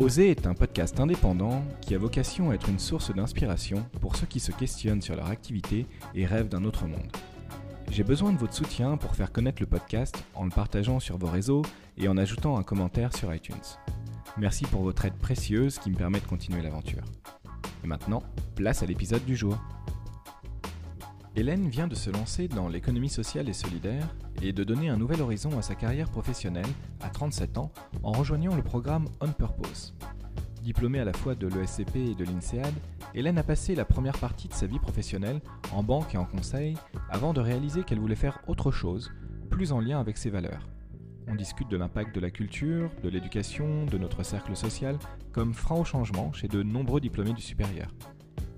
Oser est un podcast indépendant qui a vocation à être une source d'inspiration pour ceux qui se questionnent sur leur activité et rêvent d'un autre monde. J'ai besoin de votre soutien pour faire connaître le podcast en le partageant sur vos réseaux et en ajoutant un commentaire sur iTunes. Merci pour votre aide précieuse qui me permet de continuer l'aventure. Et maintenant, place à l'épisode du jour. Hélène vient de se lancer dans l'économie sociale et solidaire et de donner un nouvel horizon à sa carrière professionnelle à 37 ans en rejoignant le programme On Purpose. Diplômée à la fois de l'ESCP et de l'INSEAD, Hélène a passé la première partie de sa vie professionnelle en banque et en conseil avant de réaliser qu'elle voulait faire autre chose, plus en lien avec ses valeurs. On discute de l'impact de la culture, de l'éducation, de notre cercle social, comme frein au changement chez de nombreux diplômés du supérieur.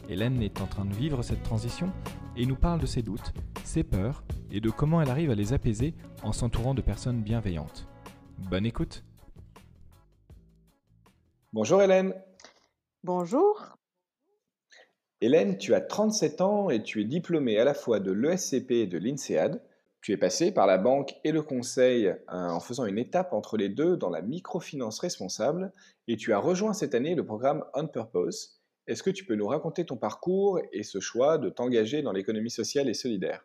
Hélène est en train de vivre cette transition et nous parle de ses doutes, ses peurs et de comment elle arrive à les apaiser en s'entourant de personnes bienveillantes. Bonne écoute Bonjour Hélène. Bonjour. Hélène, tu as 37 ans et tu es diplômée à la fois de l'ESCP et de l'INSEAD. Tu es passée par la banque et le conseil euh, en faisant une étape entre les deux dans la microfinance responsable et tu as rejoint cette année le programme On Purpose est-ce que tu peux nous raconter ton parcours et ce choix de t'engager dans l'économie sociale et solidaire?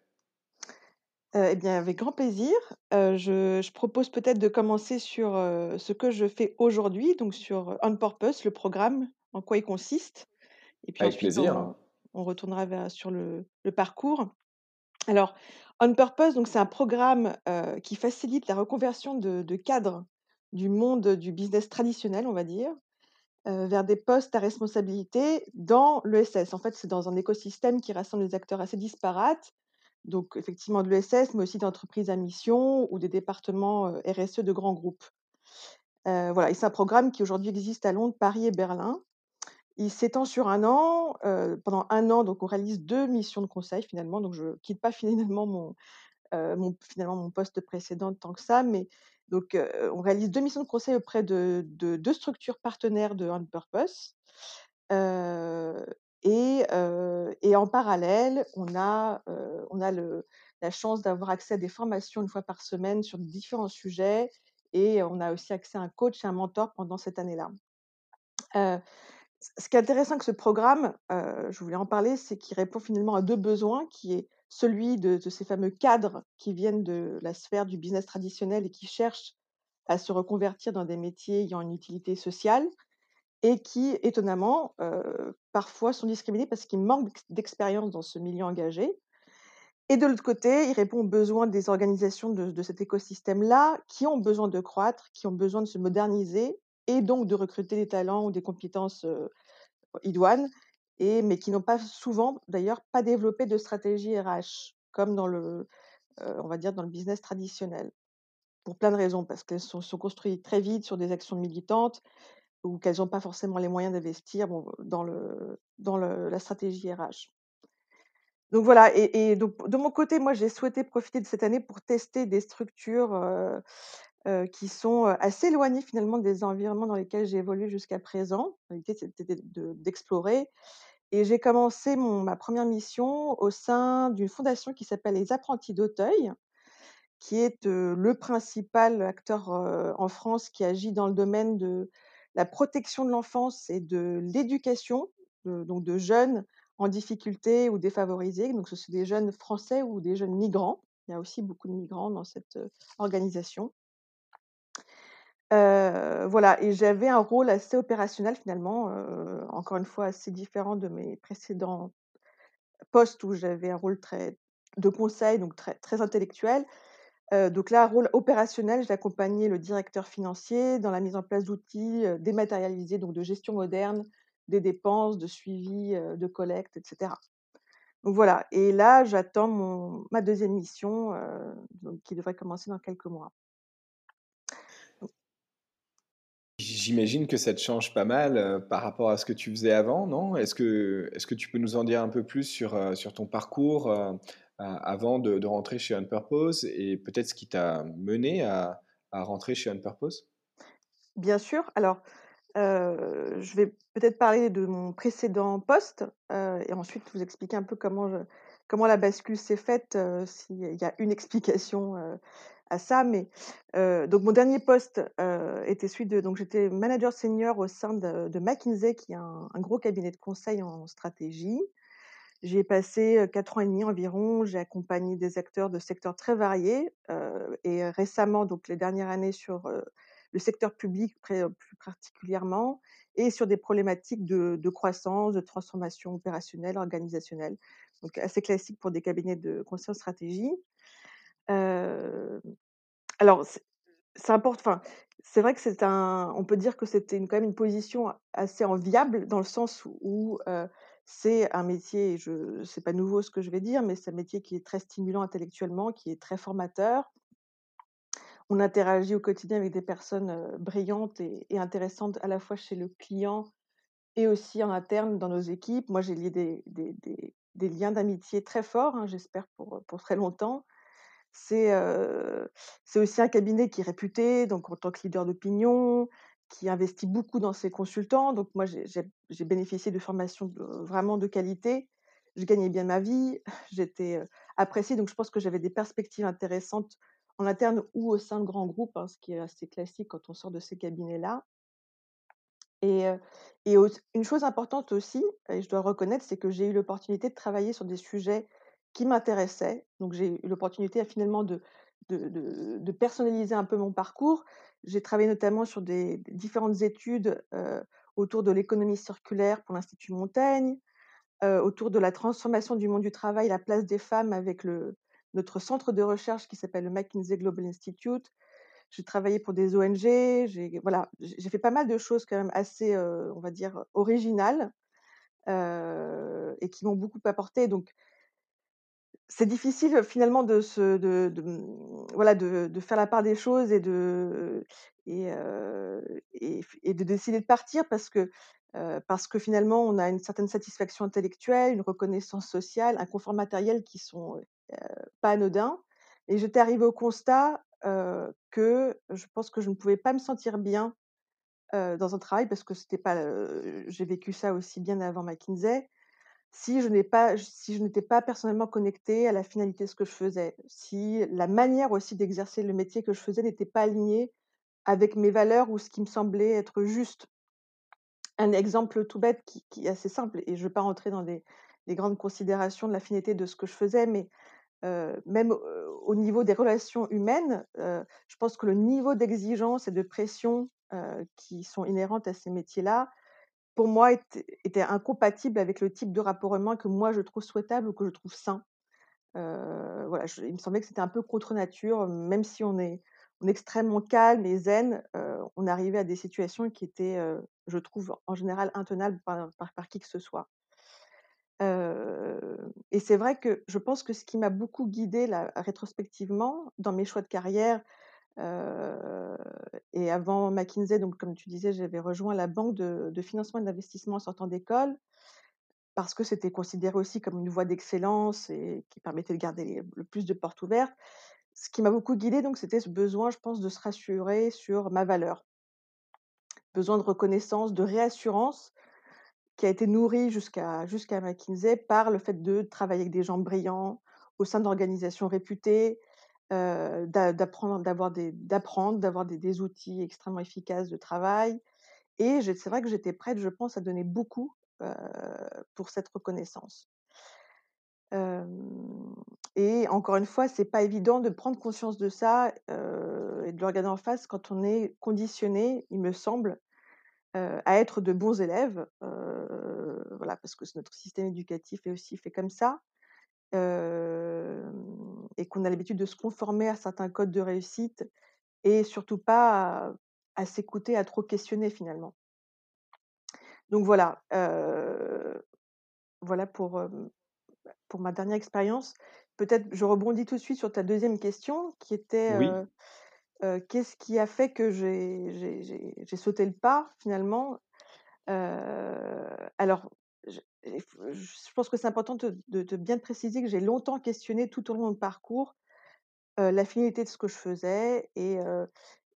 Euh, eh bien, avec grand plaisir. Euh, je, propose peut-être de commencer sur euh, ce que je fais aujourd'hui, donc sur On Purpose, le programme, en quoi il consiste. Et puis avec plaisir. On, retournera sur le, parcours. Alors, On Purpose, donc c'est un programme qui facilite la reconversion de cadres du monde du business traditionnel, on va dire, vers des postes à responsabilité dans l'ESS. En fait, c'est dans un écosystème qui rassemble des acteurs assez disparates, donc effectivement de l'ESS, mais aussi d'entreprises à mission ou des départements RSE de grands groupes. voilà, et c'est un programme qui aujourd'hui existe à Londres, Paris et Berlin. Il s'étend sur un an. pendant un an, donc on réalise deux missions de conseil finalement. Donc je quitte pas finalement mon, mon, finalement mon poste précédent tant que ça, mais donc, on réalise deux missions de conseil auprès de, deux structures partenaires de On Purpose. et, en parallèle, on a, la chance d'avoir accès à des formations une fois par semaine sur différents sujets. Et on a aussi accès à un coach et un mentor pendant cette année-là. ce qui est intéressant avec ce programme, je voulais en parler, c'est qu'il répond finalement à deux besoins, qui est celui de, ces fameux cadres qui viennent de la sphère du business traditionnel et qui cherchent à se reconvertir dans des métiers ayant une utilité sociale et qui, étonnamment, parfois sont discriminés parce qu'ils manquent d'expérience dans ce milieu engagé. Et de l'autre côté, il répond aux besoins des organisations de, cet écosystème-là qui ont besoin de croître, qui ont besoin de se moderniser et donc de recruter des talents ou des compétences idoines mais qui n'ont pas souvent, d'ailleurs, pas développé de stratégie RH, comme dans le, on va dire, dans le business traditionnel. Pour plein de raisons, parce qu'elles sont, sont construites très vite sur des actions militantes ou qu'elles n'ont pas forcément les moyens d'investir dans, le, dans la stratégie RH. Donc voilà, et, de mon côté, moi, j'ai souhaité profiter de cette année pour tester des structures qui sont assez éloignées finalement des environnements dans lesquels j'ai évolué jusqu'à présent. L'idée, c'était d'explorer. Et j'ai commencé ma première mission au sein d'une fondation qui s'appelle les Apprentis d'Auteuil, qui est le principal acteur en France qui agit dans le domaine de la protection de l'enfance et de l'éducation, donc de jeunes en difficulté ou défavorisés. Donc, ce sont des jeunes français ou des jeunes migrants. Il y a aussi beaucoup de migrants dans cette organisation voilà et j'avais un rôle assez opérationnel finalement, encore une fois assez différent de mes précédents postes où j'avais un rôle très de conseil, donc très très intellectuel. donc là, rôle opérationnel, j'ai le directeur financier dans la mise en place d'outils, dématérialisés, donc de gestion moderne des dépenses, de suivi, de collecte etc. Donc voilà et là, j'attends ma deuxième mission, qui devrait commencer dans quelques mois. J'imagine que ça te change pas mal, heu, par rapport à ce que tu faisais avant, non? Est-ce que est-ce que tu peux nous en dire un peu plus sur, heu, sur ton parcours, heu, a avant de rentrer chez On Purpose et peut-être ce qui t'a mené à à rentrer chez On Purpose? Bien sûr. Alors, je vais peut-être parler de mon précédent poste, et ensuite vous expliquer un peu comment comment la bascule s'est faite, s'il y a une explication, à ça. Mais, donc mon dernier poste, était celui de donc j'étais manager senior au sein de McKinsey, qui est un gros cabinet de conseil en stratégie. J'y ai passé, 4 ans et demi environ. J'ai accompagné des acteurs de secteurs très variés, et récemment, donc les dernières années sur, le secteur public plus particulièrement et sur des problématiques de croissance, de transformation opérationnelle, organisationnelle. Donc assez classique pour des cabinets de conseil en stratégie. Alors c'est c'est import enfin, c'est vrai que c'est un on peut dire que c'était quand même une position assez enviable dans le sens où, c'est un métier, je c'est pas nouveau ce que je vais dire, mais c'est un métier qui est très stimulant intellectuellement, qui est très formateur. On interagit au quotidien avec des personnes, brillantes et intéressantes à la fois chez le client et aussi en interne dans nos équipes. Moi, j'ai lié des des liens d'amitié très forts, hein, j'espère pour, pour très longtemps. C'est, aussi un cabinet qui est réputé, donc en tant que leader d'opinion, qui investit beaucoup dans ses consultants. Donc moi, j'ai bénéficié de formations vraiment de qualité. Je gagnais bien ma vie, j'étais, appréciée, donc je pense que j'avais des perspectives intéressantes en interne ou au sein de grands groupes, hein, ce qui est assez classique quand on sort de ces cabinets-là. Et une chose importante aussi et je dois reconnaître, c'est que j'ai eu l'opportunité de travailler sur des sujets qui m'intéressaient. Donc j'ai eu l'opportunité, finalement, de personnaliser un peu mon parcours. J'ai travaillé notamment sur des différentes études, heu, autour de l'économie circulaire pour l'Institut Montaigne, heu, autour de la transformation du monde du travail, la place des femmes avec notre centre de recherche qui s'appelle le McKinsey Global Institute. J'ai travaillé pour des ONG, j'ai voilà, fait pas mal de choses quand même assez, on va dire, originales, et qui m'ont beaucoup apporté donc c'est difficile, finalement mmh, de faire la part des choses et de décider de partir parce que, finalement on a une certaine satisfaction intellectuelle, une reconnaissance sociale, un confort matériel qui sont, heu pas anodins. Et j'étais arrivée au constat, que je pense que je ne pouvais pas me sentir bien, dans un travail parce que c'était pas, j'ai vécu ça aussi bien avant McKinsey, si je n'étais pas personnellement connectée à la finalité de ce que je faisais. Si la manière aussi d'exercer le métier que je faisais n'était pas alignée avec mes valeurs ou ce qui me semblait être juste. Un exemple tout bête qui est assez simple et je ne veux pas rentrer dans des grandes considérations de la finalité de ce que je faisais, mais Heu, même, heu, au niveau des relations humaines, heu, je pense que le niveau d'exigence et de pression, qui sont inhérentes à ces métiers-là, pour moi était incompatible avec le type de rapport humain que moi je trouve souhaitable ou que je trouve sain. Voilà, il me semblait que c'était un peu contre nature, même si on est extrêmement calme et zen, on arrivait à des situations qui étaient, je trouve en général intenables par par par qui que ce soit. Et c'est vrai que je pense que ce qui m'a beaucoup guidée là, rétrospectivement, dans mes choix de carrière, et avant McKinsey, donc comme tu disais, j'avais rejoint la banque de financement et d'investissement en sortant d'école, parce que c'était considéré aussi comme une voie d'excellence et qui permettait de garder le plus de portes ouvertes. Ce qui m'a beaucoup guidée donc c'était ce besoin, je pense, de se rassurer sur ma valeur. Besoin de reconnaissance, de réassurance qui a été nourri jusqu'à jusqu'à McKinsey par le fait de travailler avec des gens brillants, au sein d'organisations réputées, d'a d'apprendre d'avoir des d'apprendre, d'avoir des outils extrêmement efficaces de travail et c'est vrai que j'étais prête, je pense, à donner beaucoup, heu, pour cette reconnaissance. Et encore une fois, c'est pas évident de prendre conscience de ça, heu et de le regarder en face quand on est conditionné, il me semble, à être de bons élèves, voilà, parce que notre système éducatif est aussi fait comme ça, et qu'on a l'habitude de se conformer à certains codes de réussite et surtout pas à à s'écouter, à trop questionner finalement. Donc voilà, voilà pour, pour ma dernière expérience. Peut-être je rebondis tout de suite sur ta deuxième question qui était, Oui. qu'est-ce qui a fait que j'ai sauté le pas finalement? Alors f je pense que c'est important de de de bien préciser que j'ai longtemps questionné tout au long de mon parcours, heu, la finalité de ce que je faisais et heu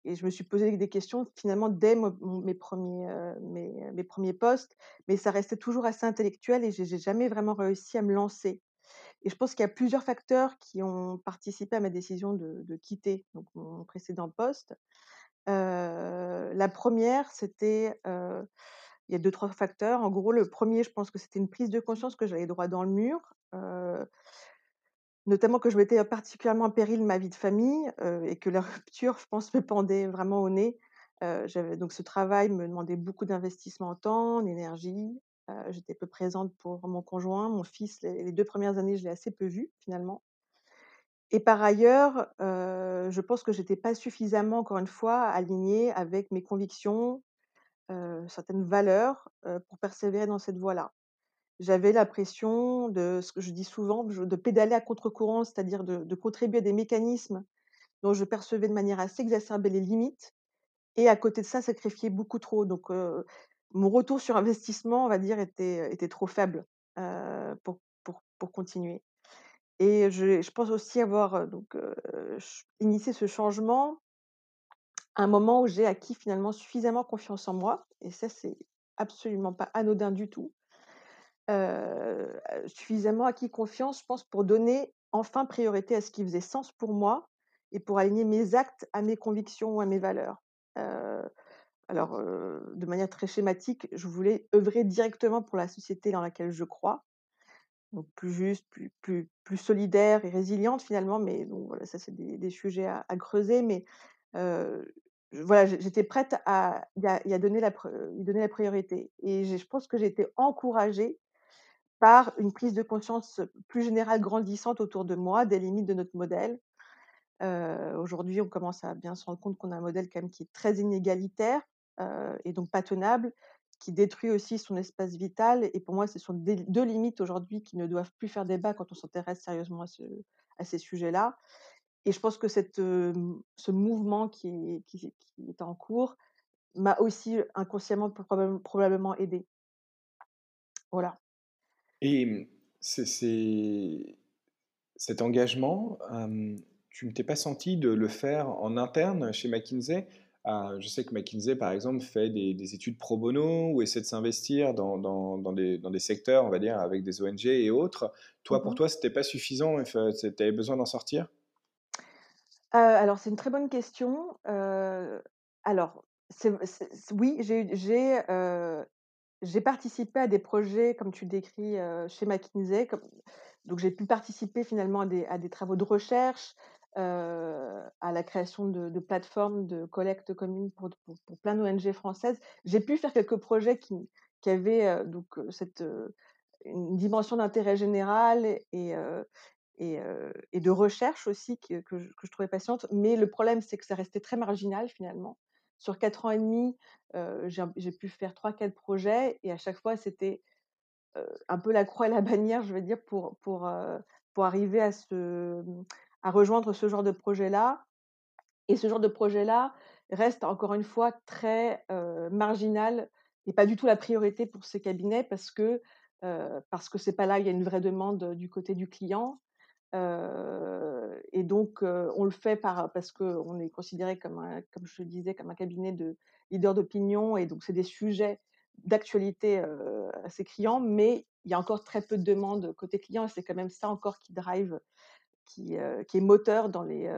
et je me suis posé des questions finalement dès mes premiers mes, premiers postes, mais ça restait toujours assez intellectuel et j'ai jamais vraiment réussi à me lancer et je pense qu'il y a plusieurs facteurs qui ont participé à ma décision de de quitter donc mon précédent poste. La première c'était, il y a deux trois facteurs. En gros, le premier je pense que c'était une prise de conscience que j'allais droit dans le mur, Notamment que je mettais particulièrement en péril ma vie de famille, et que la rupture, je pense, me pendait vraiment au nez. J'avais donc ce travail me demandait beaucoup d'investissement en temps, en énergie. J'étais peu présente pour mon conjoint. Mon fils, les les 2 premières années, je l'ai assez peu vu, finalement et par ailleurs, je pense que j'étais pas suffisamment, encore une fois, alignée avec mes convictions, heu, certaines valeurs, heu, pour persévérer dans cette voie-là. J'avais l'impression de ce que je dis souvent, de pédaler à contre-courant, c'est-à-dire de contribuer à des mécanismes dont je percevais de manière assez exacerbée les limites et à côté de ça, sacrifier beaucoup trop. Donc, heu, mon retour sur investissement, on va dire, était, était trop faible, pour pour continuer et je je pense aussi avoir, donc, initié ce changement un moment où j'ai acquis finalement suffisamment confiance en moi et ça, c'est absolument pas anodin du tout. Suffisamment acquis confiance, je pense, pour donner enfin priorité à ce qui faisait sens pour moi et pour aligner mes actes à mes convictions ou à mes valeurs. Alors, de manière très schématique, je voulais œuvrer directement pour la société dans laquelle je crois, donc plus juste, plus plus plus solidaire et résiliente finalement, mais bon voilà, ça c'est des sujets à creuser, mais, voilà, j'é j'étais prête à y a donner la donner la priorité et je pense que j'ai été encouragée par une prise de conscience plus générale grandissante autour de moi, des limites de notre modèle. Heu, aujourd'hui, on commence à bien se rendre compte qu'on a un modèle quand même qui est très inégalitaire, heu et donc pas tenable, qui détruit aussi son espace vital et pour moi, ce sont des 2 limites aujourd'hui qui ne doivent plus faire débat quand on s'intéresse sérieusement à ces sujets-là et je pense que cette, ce mouvement qui est qui qui est en cours m'a aussi inconsciemment probable probablement aidée. Voilà. Et c'est cet engagement, tu ne t'es pas senti de le faire en interne chez McKinsey? Heu, je sais que McKinsey, par exemple, fait des des études pro bono ou essaie de s'investir dans dans dans des dans des secteurs, on va dire, avec des ONG et autres. Toi, pour Mmh toi, c'était pas suffisant tu avais besoin d'en sortir? Heu, alors c'est une très bonne question. Heu, alors oui, j'ai eu j'ai, participé à des projets comme tu le décris, chez McKinsey donc j'ai pu participer finalement à des travaux de recherche, à la création de plateformes de collecte commune pour plein d'ONG françaises. J'ai pu faire quelques projets qui avaient, donc cette, une dimension d'intérêt général et et de recherche aussi que que je trouvais passionnante. Mais le problème, c'est que ça restait très marginal finalement. Sur 4 ans et demi, j'ai pu faire trois quatre projets et à chaque fois, c'était, un peu la croix et la bannière, je veux dire, pour pour, pour arriver à ce, mmh, à rejoindre ce genre de projet-là et ce genre de projet-là reste encore une fois très, marginal et pas du tout la priorité pour ces cabinets parce que, heu, parce que pas là, il y a une vraie demande, du côté du client Heu et donc heu, on le fait par parce qu'on est considéré comme un comme je le disais, comme un cabinet de leader d'opinion et donc c'est des sujets d'actualité, heu, assez criants, mais il y a encore très peu de demandes côté client et c'est quand même ça encore qui drive, qui, heu, qui est moteur dans les,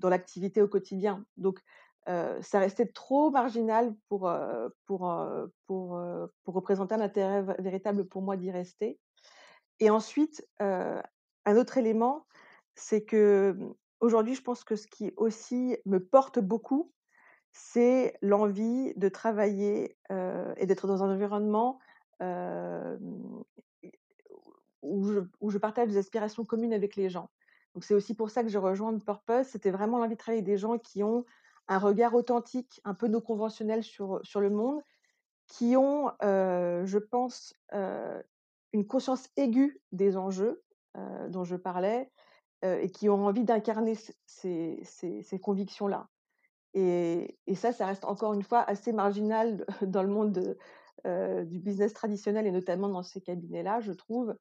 dans l'activité au quotidien. Donc ça restait trop marginal pour, pour, pour, pour représenter un intérêt véritable pour moi d'y rester et ensuite, un autre élément, c'est que, mmh, aujourd'hui, je pense que ce qui aussi me porte beaucoup, c'est l'envie de travailler, et d'être dans un environnement, et où je partage des aspirations communes avec les gens. Donc c'est aussi pour ça que j'ai rejoint Purpose, c'était vraiment l'envie de travailler avec des gens qui ont un regard authentique, un peu non conventionnel sur, sur le monde qui ont, je pense, une conscience aiguë des enjeux, heu, dont je parlais, heu, et qui ont envie d'incarner ces ces convictions-là. et et ça, ça reste encore une fois assez marginal dans le monde de, heu, du business traditionnel et notamment dans ces cabinets-là, je trouve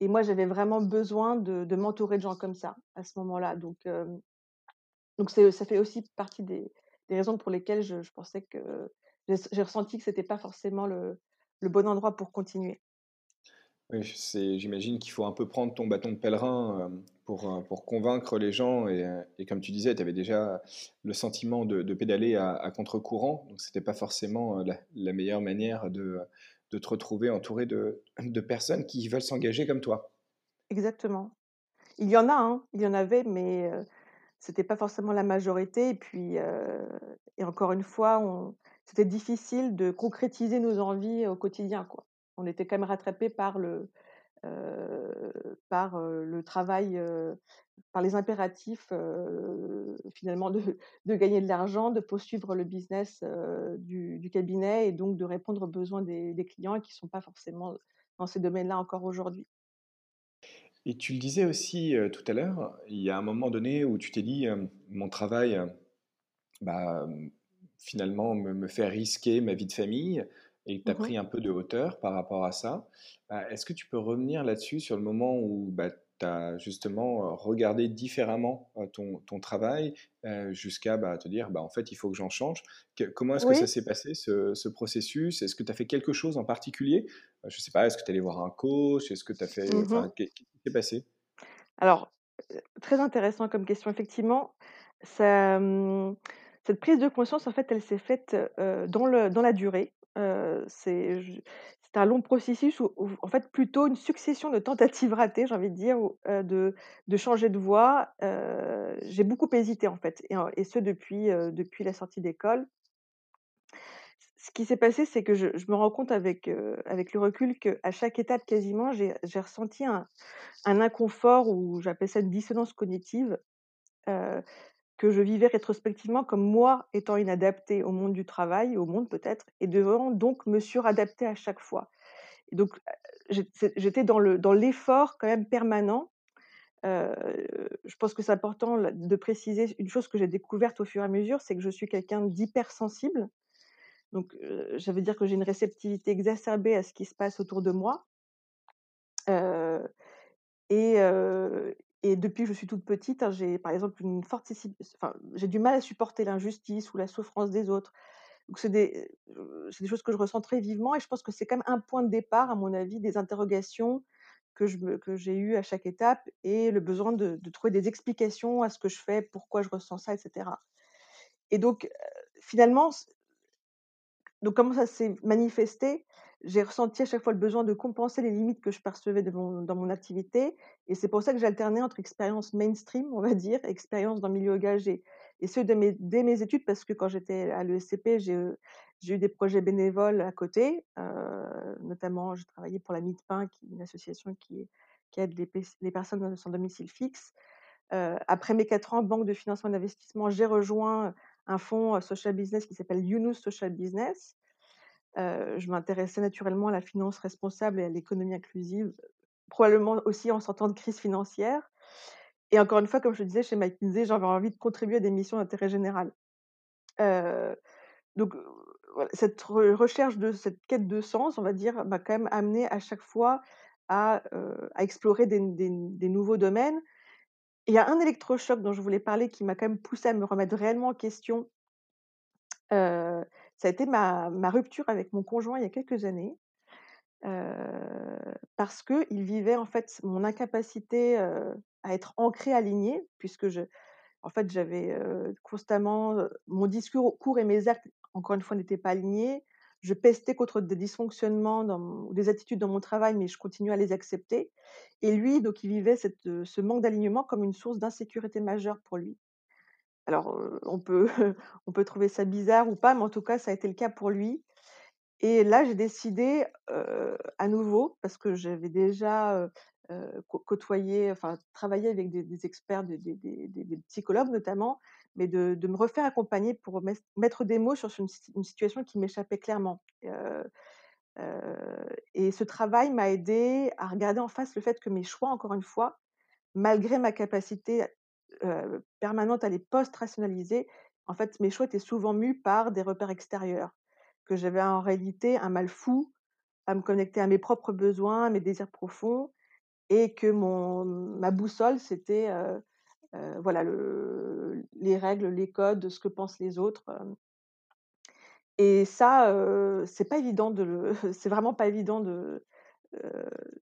et moi, j'avais vraiment besoin de de m'entourer de gens comme ça, à ce moment-là donc donc ça fait aussi partie des des raisons pour lesquelles je je pensais que j'ai j'ai ressenti que c'était pas forcément le le bon endroit pour continuer. Oui, j'imagine qu'il faut un peu prendre ton bâton de pèlerin, pour, heu, pour convaincre les gens et et comme tu disais, tu avais déjà le sentiment de pédaler à contre-courant, donc c'était pas forcément, la meilleure manière de, te retrouver entouré de personnes qui veulent s'engager comme toi. Exactement. Il y en a, hein, il y en avait, mais heu, c'était pas forcément la majorité et puis, et encore une fois, c'était difficile de concrétiser nos envies au quotidien, quoi. On était quand même rattrapés par le, par, le travail, par les impératifs, finalement de de gagner de l'argent, de poursuivre le business, du cabinet et donc de répondre aux besoins des clients qui sont pas forcément dans ces domaines-là encore aujourd'hui. Et tu le disais aussi, tout à l'heure, il y a un moment donné où tu t'es dit, «Mon travail, bah, finalement me me fait risquer ma vie de famille» et tu as pris un peu de hauteur par rapport à ça. Heu, est-ce que tu peux revenir là-dessus, sur le moment où, bah, tu as justement, heu, regardé différemment, heu, ton ton travail, heu, jusqu'à, bah, te dire: «Bah, en fait, il faut que j'en change»? Comment est-ce que ça s'est passé ce ce processus? Est-ce que tu as fait quelque chose en particulier? Je sais pas, est-ce que tu es allé voir un coach? Est-ce que tu as fait Mmh enfin, qu'est-ce qui s'est passé? Alors, très intéressant comme question. Effectivement, ça, mmh, cette prise de conscience, en fait, elle s'est faite, dans le dans la durée. C'est un long processus où en fait, plutôt une succession de tentatives ratées, j'ai envie de dire, de de changer de voie. J'ai beaucoup hésité, en fait et ce depuis, depuis la sortie d'école. Ce qui s'est passé, c'est que je me rends compte avec, avec le recul qu'à chaque étape quasiment, j'ai j'ai ressenti un un inconfort ou j'appelle ça une dissonance cognitive, que je vivais rétrospectivement comme moi étant inadaptée au monde du travail, au monde peut-être et devant donc me suradapter à chaque fois. Donc, c'est j'étais dans le dans l'effort quand même permanent. Heu, je pense que c'est important de préciser une chose que j'ai découverte au fur et à mesure, c'est que je suis quelqu'un d'hypersensible. Donc, heu, ça veut dire que j'ai une réceptivité exacerbée à ce qui se passe autour de moi. Heu et et depuis que je suis toute petite, hein, j'ai par exemple une forte enfin, j'ai du mal à supporter l'injustice ou la souffrance des autres. Donc c'est des, c'est des choses que je ressens très vivement et je pense que c'est quand même un point de départ, à mon avis, des interrogations que je que j'ai eues à chaque étape et le besoin de de trouver des explications à ce que je fais, pourquoi je ressens ça et cetera. Et donc, heu, finalement donc comment ça s'est manifesté? J'ai ressenti à chaque fois le besoin de compenser les limites que je percevais dans mon activité et c'est pour ça que j'alternais entre expériences mainstream, on va dire, et expériences dans le milieu engagé et ce dès mes dès mes études parce que quand j'étais à l'ESCP, j'ai, eu des projets bénévoles à côté, heu, notamment j'ai travaillé pour la Pain qui est une association qui aide les personnes sans domicile fixe. Heu, après mes 4 ans banque de financement d'investissement, j'ai rejoint un fonds, social business qui s'appelle Younous Social Business. Je m'intéressais naturellement à la finance responsable et à l'économie inclusive, probablement aussi en sortant de crise financière et encore une fois, comme je te disais, chez McKinsey, j'avais envie de contribuer à des missions d'intérêt général. Donc, cette re recherche de cette quête de sens, on va dire, m'a quand même amenée à chaque fois à, explorer des nouveaux domaines. Il y a un électrochoc dont je voulais parler qui m'a quand même poussée à me remettre réellement en question ça a été ma rupture avec mon conjoint il y a quelques années. Heu, parce qu'il vivait en fait mon incapacité, heu, à être ancrée, alignée, puisque en fait, j'avais, heu, constamment, mon discours cours et mes actes, encore une fois, n'étaient pas alignés. Je pestais contre des dysfonctionnements ou des attitudes dans mon travail, mais je continuais à les accepter et lui, donc il vivait ce manque d'alignement comme une source d'insécurité majeure pour lui. Alors, on peut on peut trouver ça bizarre ou pas, mais en tout cas, ça a été le cas pour lui et là, j'ai décidé, à nouveau, parce que j'avais déjà, côtoyé, enfin travaillé avec des experts, des psychologues notamment, mais de me refaire accompagner pour mettre des mots sur une si une situation qui m'échappait clairement. Et ce travail m'a aidée à regarder en face le fait que mes choix, encore une fois, malgré ma capacité, heu, permanente à les post-rationaliser, En fait, mes choix étaient souvent mus par des repères extérieurs, que j'avais en réalité un mal fou à me connecter à mes propres besoins, à mes désirs profonds et que mon ma boussole, c'était, heu heu, voilà, le les règles, les codes, ce que pensent les autres, et ça, c'est pas évident de c'est vraiment pas évident de,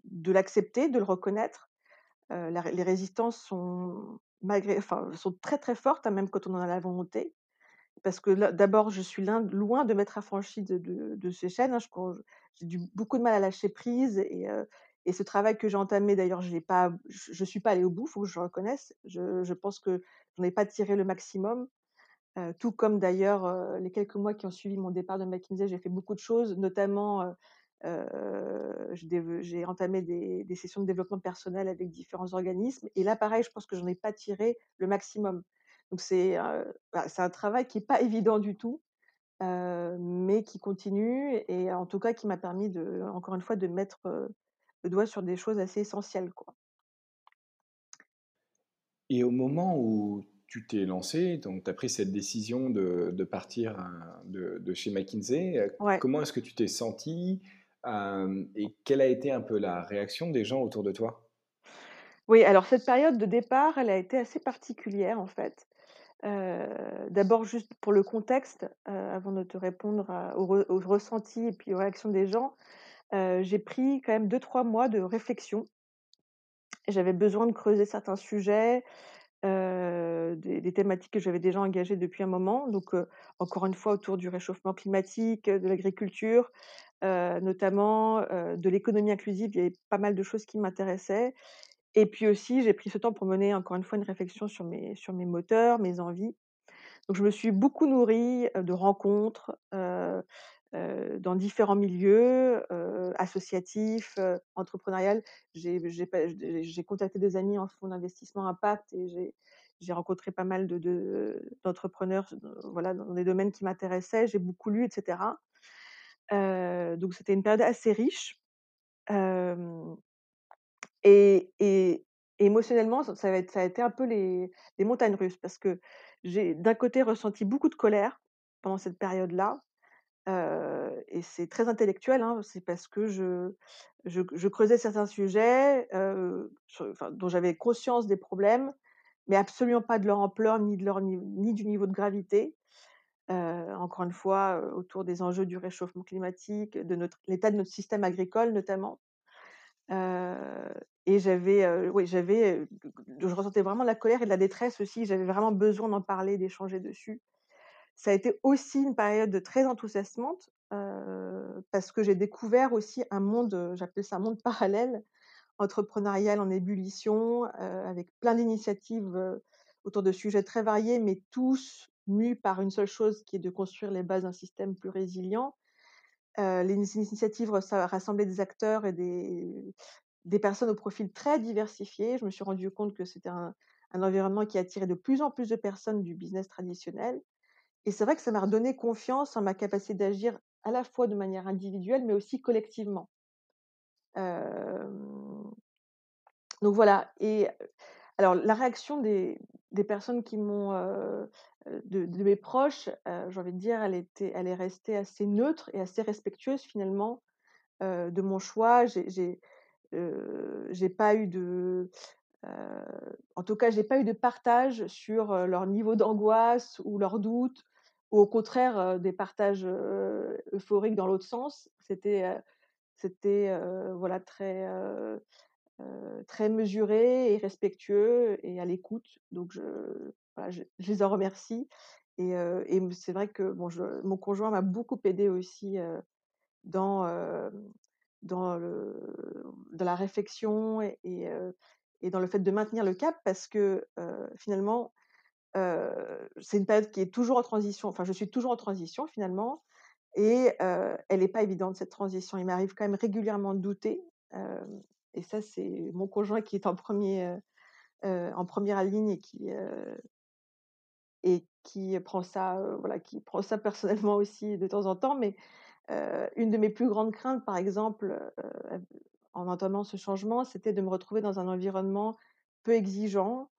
de l'accepter, de le reconnaître. Ré les résistances sont malgré enfin, sont très, très fortes, hein, même quand on en a la volonté. Parce que d'abord, je suis loin de m'être affranchie de ces chaînes, hein. Je j'ai du beaucoup de mal à lâcher prise et heu et ce travail que j'ai entamé d'ailleurs, je je je suis pas allée au bout, faut que je le reconnaisse. Je je pense que j'en ai pas tiré le maximum, heu, tout comme d'ailleurs, les quelques mois qui ont suivi mon départ de McKinsey, j'ai fait beaucoup de choses, notamment, déve j'ai entamé des des sessions de développement personnel avec différents organismes et là, pareil, je pense que j'en ai pas tiré le maximum. Donc c'est, heu, bah, un travail qui est pas évident du tout, heu, mais qui continue et en tout cas qui m'a permis de encore une fois, de mettre, le doigt sur des choses assez essentielles, quoi. Et au moment où tu t'es lancé, donc tu as pris cette décision de de partir, heu, de de chez McKinsey, Ouais. comment est-ce que tu t'es sentie? Et quelle a été un peu la réaction des gens autour de toi? Oui, alors cette période de départ, elle a été assez particulière, en fait. D'abord juste pour le contexte, avant de te répondre aux re aux ressentis et puis aux réactions des gens, j'ai pris quand même deux trois mois de réflexion. J'avais besoin de creuser certains sujets, des thématiques que j'avais déjà engagées depuis un moment, donc encore une fois autour du réchauffement climatique, de l'agriculture, heu, notamment, heu, de l'économie inclusive. Il y avait pas mal de choses qui m'intéressaient et puis aussi j'ai pris ce temps pour mener encore une fois une réflexion sur mes sur mes moteurs, mes envies. Donc je me suis beaucoup nourrie, de rencontres, dans différents milieux, associatifs, entrepreneuriales. J'ai contacté des amis en fonds d'investissement impact et j'ai rencontré pas mal de de d'entrepreneurs, heu, voilà, dans des domaines qui m'intéressaient. J'ai beaucoup lu et cetera. Heu, donc c'était une période assez riche, et émotionnellement, ça a été un peu les montagnes russes parce que j'ai d'un côté ressenti beaucoup de colère pendant cette période-là, et c'est très intellectuel, hein. C'est parce que je je creusais certains sujets, dont j'avais conscience des problèmes, mais absolument pas de leur ampleur ni de leur ni du niveau de gravité. Heu, encore une fois, heu, autour des enjeux du réchauffement climatique, de l'état de notre système agricole notamment. Heu et j'avais, oui, j'avais, je ressentais vraiment de la colère et de la détresse aussi. J'avais vraiment besoin d'en parler, d'échanger dessus. Ça a été aussi une période très enthousiasmante, parce que j'ai découvert aussi un monde, j'appelle ça un monde parallèle, entrepreneurial en ébullition, avec plein d'initiatives, autour de sujets très variés, mais tous mus par une seule chose qui est de construire les bases d'un système plus résilient. Les ini initiatives rassemblaient des acteurs et des personnes au profil très diversifié. Je me suis rendu compte que c'était un environnement qui attirait de plus en plus de personnes du business traditionnel et c'est vrai que ça m'a redonné confiance en ma capacité d'agir à la fois de manière individuelle, mais aussi collectivement. Donc voilà et alors la réaction des personnes qui m'ont, de mes proches, j'ai envie de dire, elle était elle est restée assez neutre et assez respectueuse finalement, de mon choix. J'ai j'ai, pas eu de, en tout cas, j'ai pas eu de partage sur, leur niveau d'angoisse ou leurs doutes ou au contraire, des partages, euphoriques dans l'autre sens. C'était, c'était, voilà très, heu, très mesuré et respectueux et à l'écoute. Donc je les en remercie et mmh, c'est vrai que mon conjoint m'a beaucoup aidée aussi, heu, dans, dans la réflexion et dans le fait de maintenir le cap parce que, finalement, c'est une période qui est toujours en transition. Enfin, je suis toujours en transition finalement et elle est pas évidente cette transition. Il m'arrive quand même régulièrement de douter, et ça, c'est mon conjoint qui est en 1er, heu heu, en 1re ligne et qui, heu et qui prend ça, voilà, qui prend ça personnellement aussi de temps en temps. Mais, une de mes plus grandes craintes, par exemple, en entamant ce changement, c'était de me retrouver dans un environnement peu exigeant,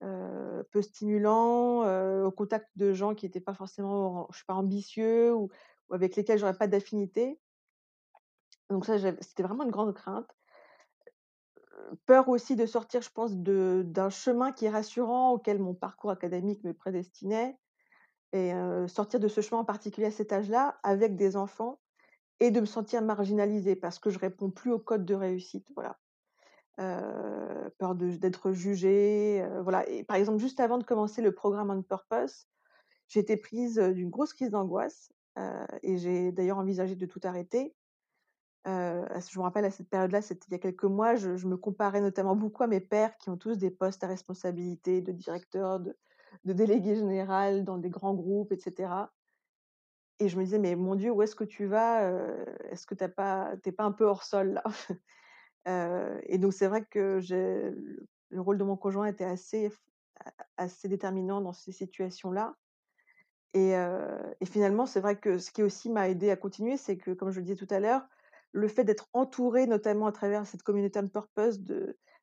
peu stimulant, au contact de gens qui étaient pas forcément, je sais pas, ambitieux ou ou avec lesquels j'aurais pas d'affinité. Donc ça, c'était vraiment une grande crainte. Peur aussi de sortir, je pense, d'un chemin qui est rassurant, auquel mon parcours académique me prédestinait et sortir de ce chemin en particulier à cet âge-là, avec des enfants et de me sentir marginalisée parce que je réponds plus au code de réussite, voilà. Peur d'être jugée, voilà par exemple, juste avant de commencer le programme On Purpose, été prise, d'une grosse crise d'angoisse, et j'ai d'ailleurs envisagé de tout arrêter. Heu, je me rappelle à cette période-là, il y a quelques mois, je me comparais notamment beaucoup à mes pères qui ont tous des postes à responsabilité de directeur, de délégué général dans des grands groupes et cetera et je me disais: «Mais mon Dieu, où est-ce que tu vas? Heu, est-ce que tu pas pas un peu hors sol là?» Heu et donc c'est vrai que le le rôle de mon conjoint était assez déterminant dans ces situations-là et et finalement, c'est vrai que ce qui aussi m'a aidé à continuer, c'est que, comme je le disais tout à l'heure, le fait d'être entourée, notamment à travers cette communauté on purpose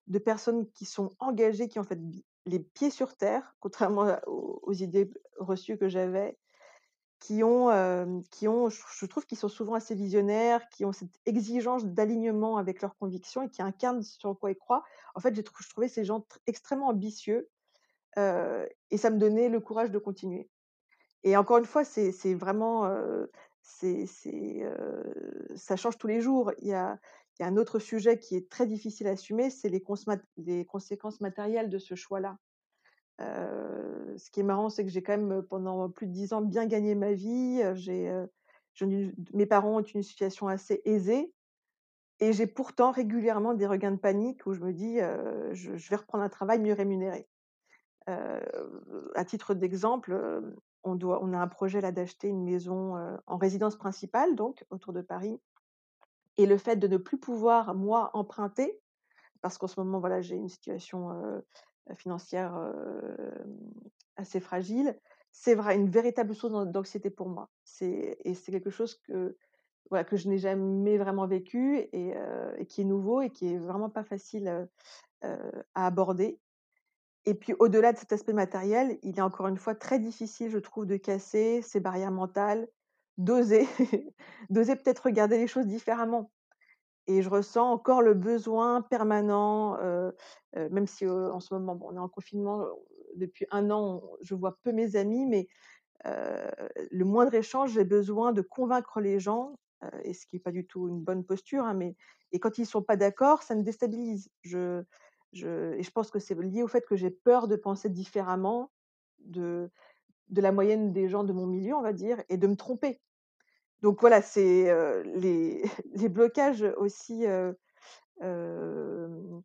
de personnes qui sont engagées, qui ont fait les pieds sur terre, contrairement aux idées reçues que j'avais qui ont, hem, qui ont je trouve qu'ils sont souvent assez visionnaires, qui ont cette exigence d'alignement avec leurs convictions et qui incarnent sur quoi ils croient. En fait, je trouvais ces gens tr extrêmement ambitieux, heu et ça me donnait le courage de continuer et encore une fois, c'est vraiment, heu, ça change tous les jours. Il y a un autre sujet qui est très difficile à assumer, c'est les conséquences matérielles de ce choix-là. Ce qui est marrant, c'est que j'ai quand même, pendant plus de 10 ans, bien gagné ma vie, mes parents ont une situation assez aisée et j'ai pourtant régulièrement des regains de panique où je me dis, «Je vais reprendre un travail mieux rémunéré». À titre d'exemple, on a un projet là d'acheter une maison, en résidence principale donc autour de Paris et le fait de ne plus pouvoir, moi, emprunter parce qu'en ce moment, voilà, j'ai une situation, financière, assez fragile. C'est une véritable source d'an d'anxiété pour moi. Et c'est quelque chose que, voilà, que je n'ai jamais vraiment vécu et et qui est nouveau et qui est vraiment pas facile, à aborder et puis au-delà de cet aspect matériel, il est encore une fois très difficile, je trouve, de casser ces barrières mentales, d'oser d'oser peut-être regarder les choses différemment. Et je ressens encore le besoin permanent, heu heu, même si, en ce moment, bon, on est en confinement, depuis un an, je vois peu mes amis, mais le moindre échange, j'ai besoin de convaincre les gens, heu et ce qui est pas du tout une bonne posture, hein, mais et quand ils sont pas d'accord, ça me déstabilise. Je et je pense que c'est lié au fait que j'ai peur de penser différemment de de la moyenne des gens de mon milieu, on va dire et de me tromper. Donc voilà, c'est, heu, les les blocages aussi, heu, hem,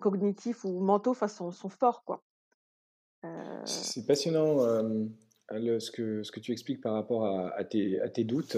cognitifs ou mentaux, sont sont forts quoi. C'est passionnant, le ce que ce que tu expliques par rapport à à tes à tes doutes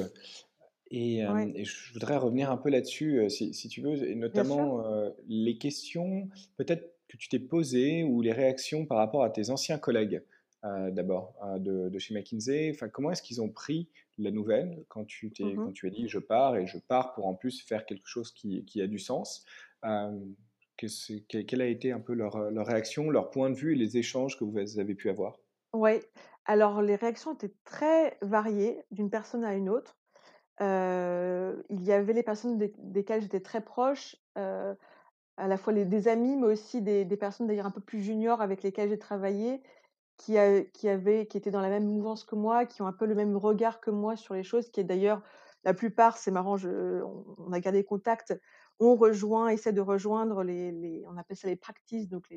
et hem ouais, et je voudrais revenir un peu là-dessus, si si tu veux et bien sûr. notamment, les questions peut-être que tu t'es posées ou les réactions par rapport à tes anciens collègues, d'abord, de de chez McKinsey. Enfin, comment est-ce qu'ils ont pris la nouvelle quand tu t'es quand Mmh tu as dit: «Je pars et je pars pour en plus faire quelque chose qui qui a du sens»? Hem, que c'est quelle quelle a été un peu leur, leur réaction, leur point de vue et les échanges que vous avez pu avoir? Ouais, alors les réactions étaient très variées d'une personne à une autre. Il y avait les personnes des desquelles j'étais très proche, à la fois des amis, mais aussi des personnes d'ailleurs un peu plus juniors avec lesquelles j'ai travaillé, qui qui avaient qui étaient dans la même mouvance que moi, qui ont un peu le même regard que moi sur les choses, qui est d'ailleurs la plupart, c'est marrant, on on a gardé contact, ont rejoint essaient de rejoindre les on appelle ça les practices, donc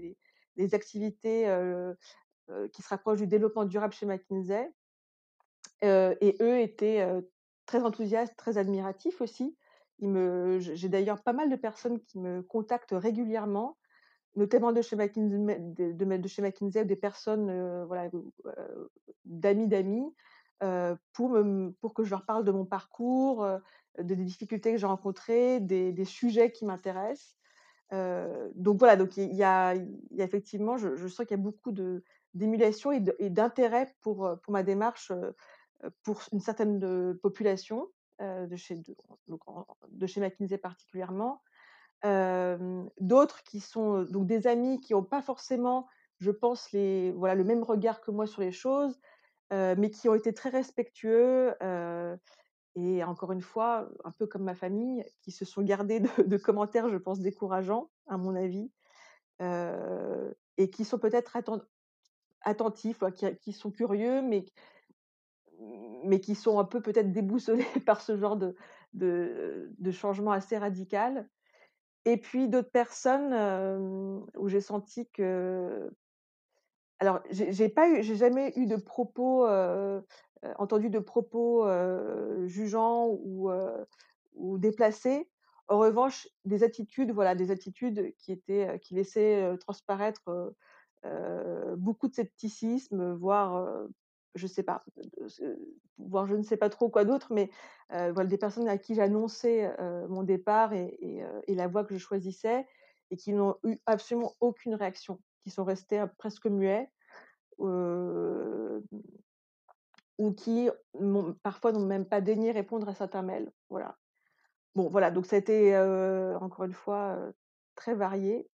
les activités, qui se rapprochent du développement durable chez McKinsey. Et eux étaient, très enthousiastes, très admiratifs aussi. J'ai d'ailleurs pas mal de personnes qui me contactent régulièrement, notamment de chez McKinsey de des personnes, ou heu, d'amis d'amis, heu, pour que je leur parle de mon parcours, des difficultés que j'ai rencontrées, des sujets qui m'intéressent. Donc voilà, donc il y a effectivement, je je sens qu'il y a beaucoup d'émulation et d'intérêt pour, ma démarche, pour une certaine, heu, population, heu, de chez de chez McKinsey particulièrement. D'autres qui sont, donc des amis qui ont pas forcément je pense, les voilà, le même regard que moi sur les choses, mais qui ont été très respectueux, et encore une fois, un peu comme ma famille, qui se sont gardés de commentaires, je pense, décourageants, à mon avis, et qui sont peut-être atten attentifs, qui qui sont curieux, mais mais qui sont un peu peut-être déboussolés par ce genre de de changement assez radical et puis d'autres personnes, hem, où j'ai senti que alors j'ai pas j'ai jamais eu de propos, heu heu, entendu de propos, heu, jugeants ou ou déplacés. En revanche, des attitudes, voilà, des attitudes qui étaient, qui laissaient, transparaître, beaucoup de scepticisme, voire, je sais pas, voire je ne sais pas trop quoi d'autre, mais voilà, des personnes à qui j'annonçais, heu, mon départ et et la voie que je choisissais et qui n'ont eu absolument aucune réaction, qui sont restés, presque muets, ou qui parfois n'ont même pas daigné répondre à certains mails, voilà. Bon voilà, donc ça a été, encore une fois, très varié,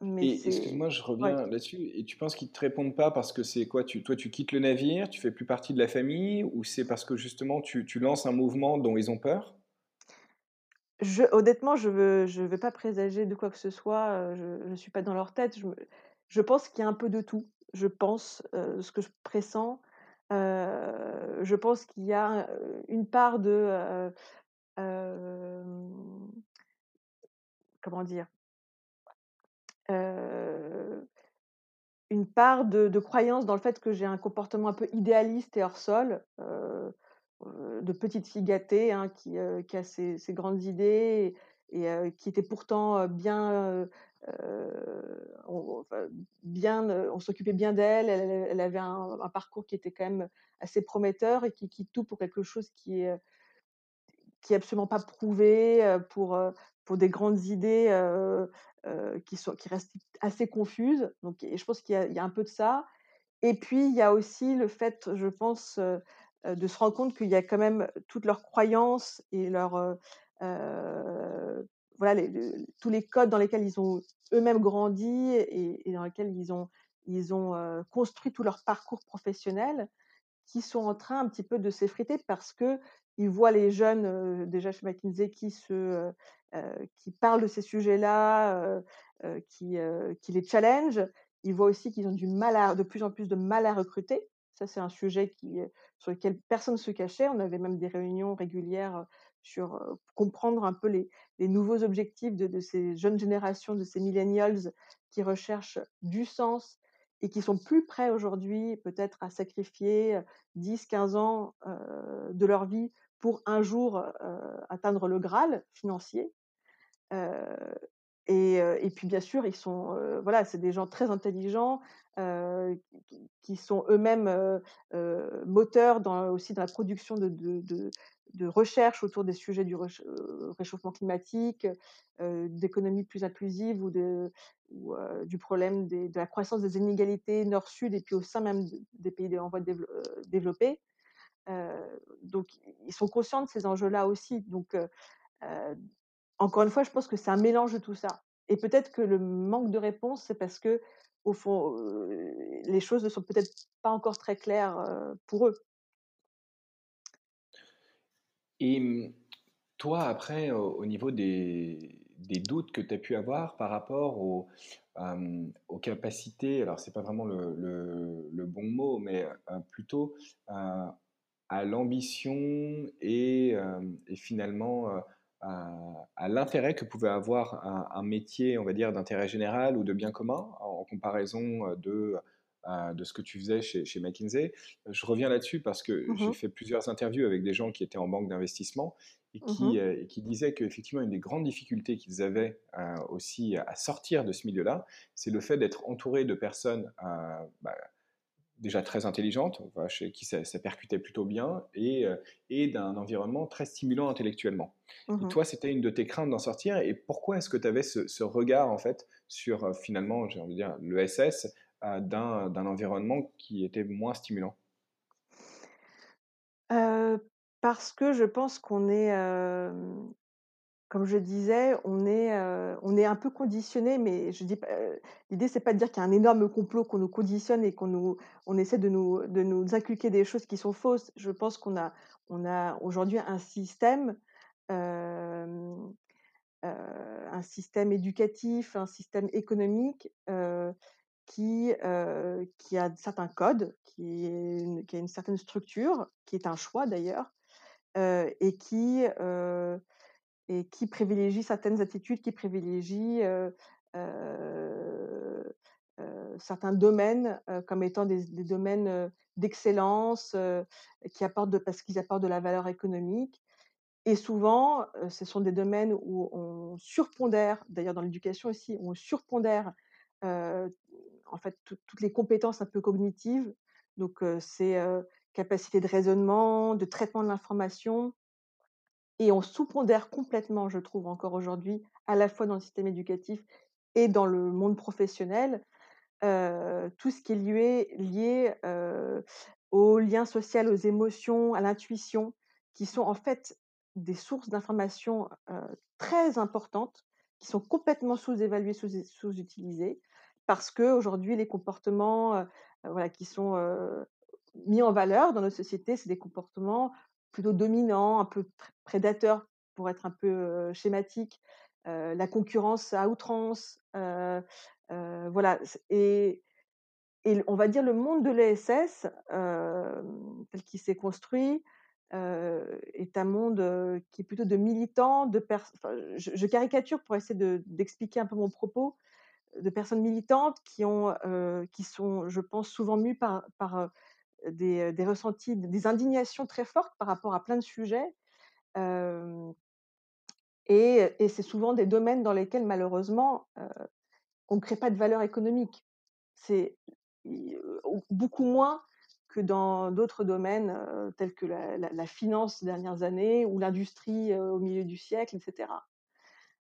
mais Et c'est excuse-moi, je ouais. reviens là-dessus et tu penses qu'ils te répondent pas parce que c'est quoi? Tu toi, tu quittes le navire, tu fais plus partie de la famille ou c'est parce que justement tu tu lances un mouvement dont ils ont peur? Je honnêtement, je veux je veux pas présager de quoi que ce soit, heu, je je suis pas dans leur tête. Je me je pense qu'il y a un peu de tout. Je pense, heu, ce que je pressens, heu, je pense qu'il y a, une part de, comment dire? Heu, une part de croyance dans le fait que j'ai un comportement un peu idéaliste et hors sol, heu heu, de petite fille gâtée, qui, a ses ses grandes idées et qui était pourtant, bien, on bien, on s'occupait bien d'elle. Elle avait un parcours qui était quand même assez prometteur et qui quitte tout pour quelque chose qui est, qui est absolument pas prouvé, pour, pour des grandes idées, heu, qui sont qui restent assez confuses. Donc et je pense qu'il y a un peu de ça et puis il y a aussi le fait, je pense, heu heu, de se rendre compte qu'il y a quand même toutes leurs croyances et leurs, voilà tous les codes dans lesquels ils ont eux-mêmes grandi et et dans lesquels ils ont ils ont, construit tout leur parcours professionnel qui sont en train un petit peu de s'effriter parce qu'ils voient les jeunes, déjà chez McKinsey qui se, qui parlent de ces sujets-là, qui, qui les challengent. Ils voient aussi qu'ils ont du mal à de plus en plus de mal à recruter. Ça, c'est un sujet sur lequel personne ne se cachait. On avait même des réunions régulières, sur, comprendre un peu les les nouveaux objectifs de de ces jeunes générations, de ces millennials qui recherchent du sens et qui sont plus prêts aujourd'hui peut-être à sacrifier, heu, 10-15 ans, de leur vie pour un jour, atteindre le Graal financier. Et et puis bien sûr, ils sont, voilà, c'est des gens très intelligents, qui sont eux-mêmes, moteurs aussi dans la production de de recherches autour des sujets du réchauffement climatique, d'économie plus inclusive ou de ou du problème de la croissance des inégalités nord-sud et puis au sein même des pays en voie de donc ils sont conscients de ces enjeux-là aussi. Donc encore une fois, je pense que c'est un mélange de tout ça et peut-être que le manque de réponse, c'est parce qu'au fond, heu, les choses ne sont peut-être pas encore très claires, pour eux. Et mmh, toi après au au niveau des doutes que tu as pu avoir par rapport aux, capacités, alors c'est pas vraiment le bon mot, mais plutôt, à l'ambition et finalement, à à l'intérêt que pouvait avoir un un métier, on va dire, d'intérêt général ou de bien commun, en en comparaison, de, de ce que tu faisais chez chez McKinsey. Je reviens là-dessus parce que Mmh j'ai fait plusieurs interviews avec des gens qui étaient en banque d'investissement et Mmh qui, et disaient qu'effectivement une des grandes difficultés qu'ils avaient, aussi à sortir de ce milieu-là, c'est le fait d'être entouré de personnes, heu, bah, déjà très chez qui ça ça percutait plutôt bien et heu et d'un environnement très stimulant intellectuellement. Mmh Et mh. toi, c'était une de tes craintes d'en sortir et pourquoi est-ce que tu avais ce ce regard en fait sur, heu, finalement, j'ai envie de dire l'ESS, heu, d'un d'un environnement qui était moins stimulant? Parce que je pense qu'on est, comme je disais, on est, heu, on est un peu conditionné, mais je dis heu, l'idée c'est pas de dire qu'il y a un énorme complot qu'on nous conditionne et qu'on nous on essaie de nous de nous inculquer des choses qui sont fausses. Je pense qu'on a on a aujourd'hui un système, hem, heu, un système éducatif, un système économique, qui, qui a certains codes, qui qui a une certaine structure, qui est un choix d'ailleurs, et qui, et qui privilégie certaines attitudes, qui privilégie, heu heu heu, certains domaines, comme étant des domaines, d'excellence, qui apportent parce qu'ils apportent de la valeur économique et souvent, ce sont des domaines où on surpondère, d'ailleurs dans l'éducation aussi, on surpondère, en fait, toutes les compétences un peu cognitives. Donc, heu, c'est, heu, capacité de raisonnement, de traitement de l'information et on sous-pondère complètement, je trouve encore aujourd'hui, à la fois dans le système éducatif et dans le monde professionnel, heu, tout ce qui est lié lié, heu, au social, aux émotions, à l'intuition, qui sont en fait des sources d'informations, heu, très importantes, qui sont complètement sous-évaluées, sous sous-utilisées. Parce qu'aujourd'hui les comportements, heu, voilà, qui sont, mis en valeur dans nos sociétés, c'est des comportements plutôt dominants, un peu pré prédateurs pour être un peu, schématique, la concurrence à outrance, voilà et on va dire le monde de l'ESS, tel qu'il s'est construit, est un monde, qui est plutôt de militants, de enfin, je caricature pour essayer de d'expliquer un peu mon propos, de personnes militantes qui ont, qui sont, je pense, souvent mues par des, ressentis, des indignations très fortes par rapport à plein de sujets, et c'est souvent des domaines dans lesquels malheureusement, heu, on ne crée pas de valeur économique. C'est beaucoup moins que dans d'autres domaines, tels que la la finance ces dernières années ou l'industrie, au milieu du siècle et cetera.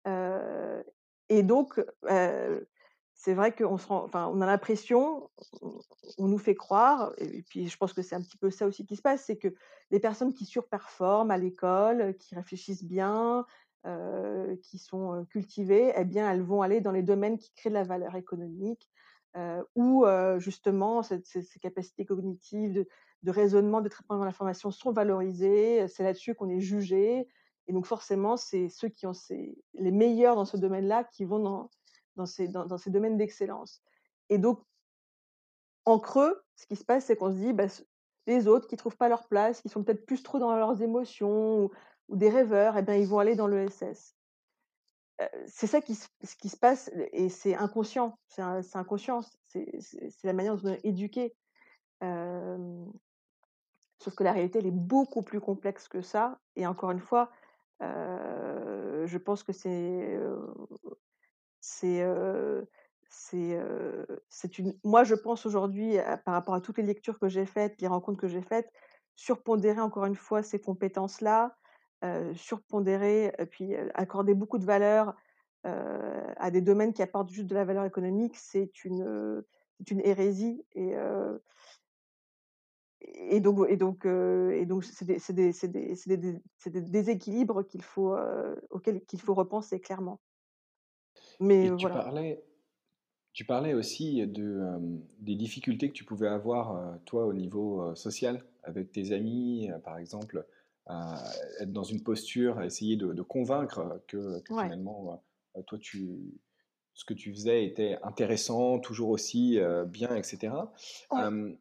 Heu et donc, c'est vrai qu'on se rend enfin, on a l'impression, on nous fait croire et puis je pense que c'est un petit peu ça aussi qui se passe, c'est que les personnes qui surperforment à l'école, qui réfléchissent bien, heu, qui sont, heu, cultivées et bien, elles vont aller dans les domaines qui créent de la valeur économique, heu, où, justement ces capacités cognitives de raisonnement, de traitement de l'information sont valorisées. C'est là-dessus qu'on est jugé et donc forcément, c'est ceux qui ont les meilleurs dans ce domaine-là qui vont dans dans ces dans ces domaines d'excellence et donc en creux, ce qui se passe, c'est qu'on se dit: «Bah, les autres qui trouvent pas leur place, qui sont peut-être plus trop dans leurs émotions ou des rêveurs et ben, ils vont aller dans l'ESS». Heu, c'est ça qui se ce qui se passe et c'est inconscient, c'est in c'est inconscient, c'est la manière dont on est éduqué. Sauf que la réalité, elle est beaucoup plus complexe que ça et encore une fois, je pense que c'est, c'est, une moi, je pense aujourd'hui, par rapport à toutes les lectures que j'ai faites, les rencontres que j'ai faites, surpondérer encore une fois ces compétences-là, surpondérer puis, accorder beaucoup de valeur, à des domaines qui apportent juste de la valeur économique, c'est une, une hérésie et et donc et donc, et donc c'est des des des des déséquilibres qu'il faut, auxquels qu'il faut repenser clairement. Mais Et tu voilà. parlais tu parlais aussi de, des difficultés que tu pouvais avoir, toi, au niveau, social avec tes amis, par exemple, être dans une posture, essayer de de convaincre que que Ouais. finalement, toi tu ce que tu faisais était intéressant, toujours aussi, bien et cetera. Ouais. Hem,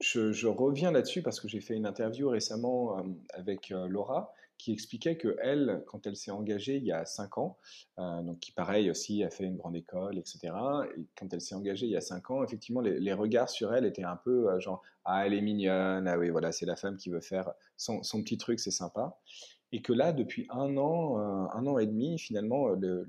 je je reviens là-dessus parce que j'ai fait une interview récemment, avec, Laura qui expliquait qu'elle, quand elle s'est engagée il y a 5 ans, heu, donc qui pareil aussi a fait une grande école et cetera et quand elle s'est engagée il y a 5 ans, effectivement les regards sur elle étaient un peu, heu, genre: «Ah elle est mignonne, ah oui voilà, c'est la femme qui veut faire son son petit truc, c'est sympa» et que là depuis 1 an, heu, 1 an et demi finalement, le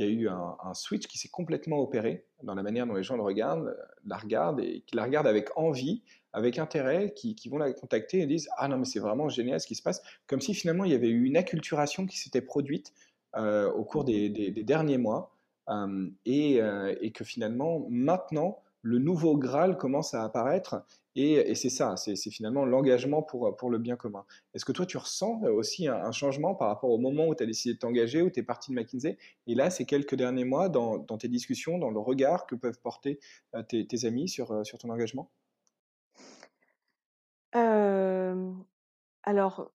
il y a eu un switch qui s'est complètement opéré dans la manière dont les gens le regardent la regardent et qui la regardent avec envie, avec intérêt, qui vont la contacter et disent: «Ah non mais c'est vraiment génial ce qui se passe». Comme si finalement il y avait eu une acculturation qui s'était produite, heu, au cours des derniers mois, hem et et que finalement maintenant, le nouveau Graal commence à apparaître et, c'est ça, c'est finalement l'engagement pour, pour le bien commun. Est-ce que toi, tu ressens euh, aussi un, changement par rapport au moment où tu as décidé de t'engager, où tu es parti de McKinsey, et là, ces quelques derniers mois, dans, dans tes discussions, dans le regard que peuvent porter euh, tes, tes amis sur, euh, sur ton engagement? Alors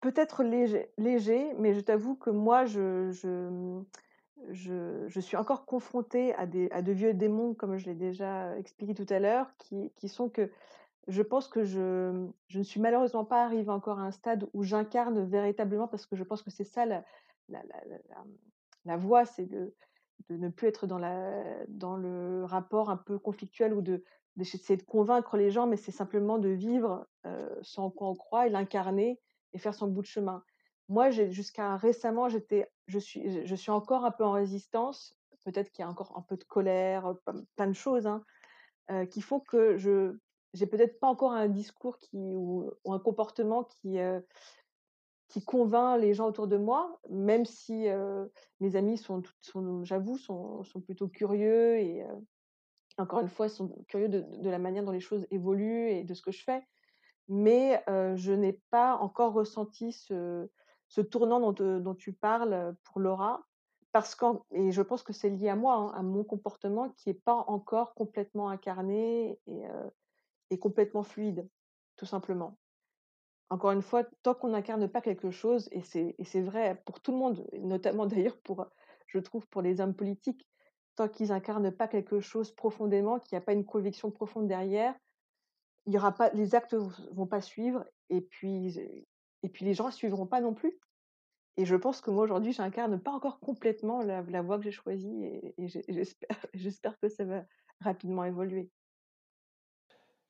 peut-être léger mais je t'avoue que moi je je suis encore confrontée à des à de vieux démons, comme je l'ai déjà expliqué tout à l'heure, qui qui sont que je pense que je, je ne suis malheureusement pas arrivée encore à un stade où j'incarne véritablement parce que je pense que c'est ça la la la la voie, c'est de de ne plus être dans dans le rapport un peu conflictuel ou de d'essayer de convaincre les gens, mais c'est simplement de vivre, ce en quoi on croit et l'incarner et faire son bout de chemin. Moi, jusqu'à récemment, j'étais je suis je suis encore un peu en résistance. Peut-être qu'il y a encore un peu de colère, heu, plein de choses, hein, heu, qui font que je j'ai peut-être pas encore un discours qui ou un comportement qui, heu, qui convainc les gens autour de moi, même si, mes amis sont j'avoue, sont sont plutôt curieux et encore une fois, sont curieux de la manière dont les choses évoluent et de ce que je fais. Mais je n'ai pas encore ressenti ce ce tournant dont, dont tu parles, heu, pour Laura, parce qu'en et je pense que c'est lié à moi, hein, à mon comportement qui est pas encore complètement incarné et heu et complètement fluide, tout simplement. Encore une fois, tant qu'on n'incarne pas quelque chose et c'est vrai pour tout le monde, notamment d'ailleurs pour, je trouve pour les hommes politiques, tant qu'ils incarnent pas quelque chose profondément, qu'il y a pas une conviction profonde derrière, il aura pas les actes vont pas suivre et puis et puis les gens suivront pas non plus et je pense que moi aujourd'hui, j'incarne pas encore complètement la la voie que j'ai choisie et et j'e j'espère que ça va rapidement évoluer.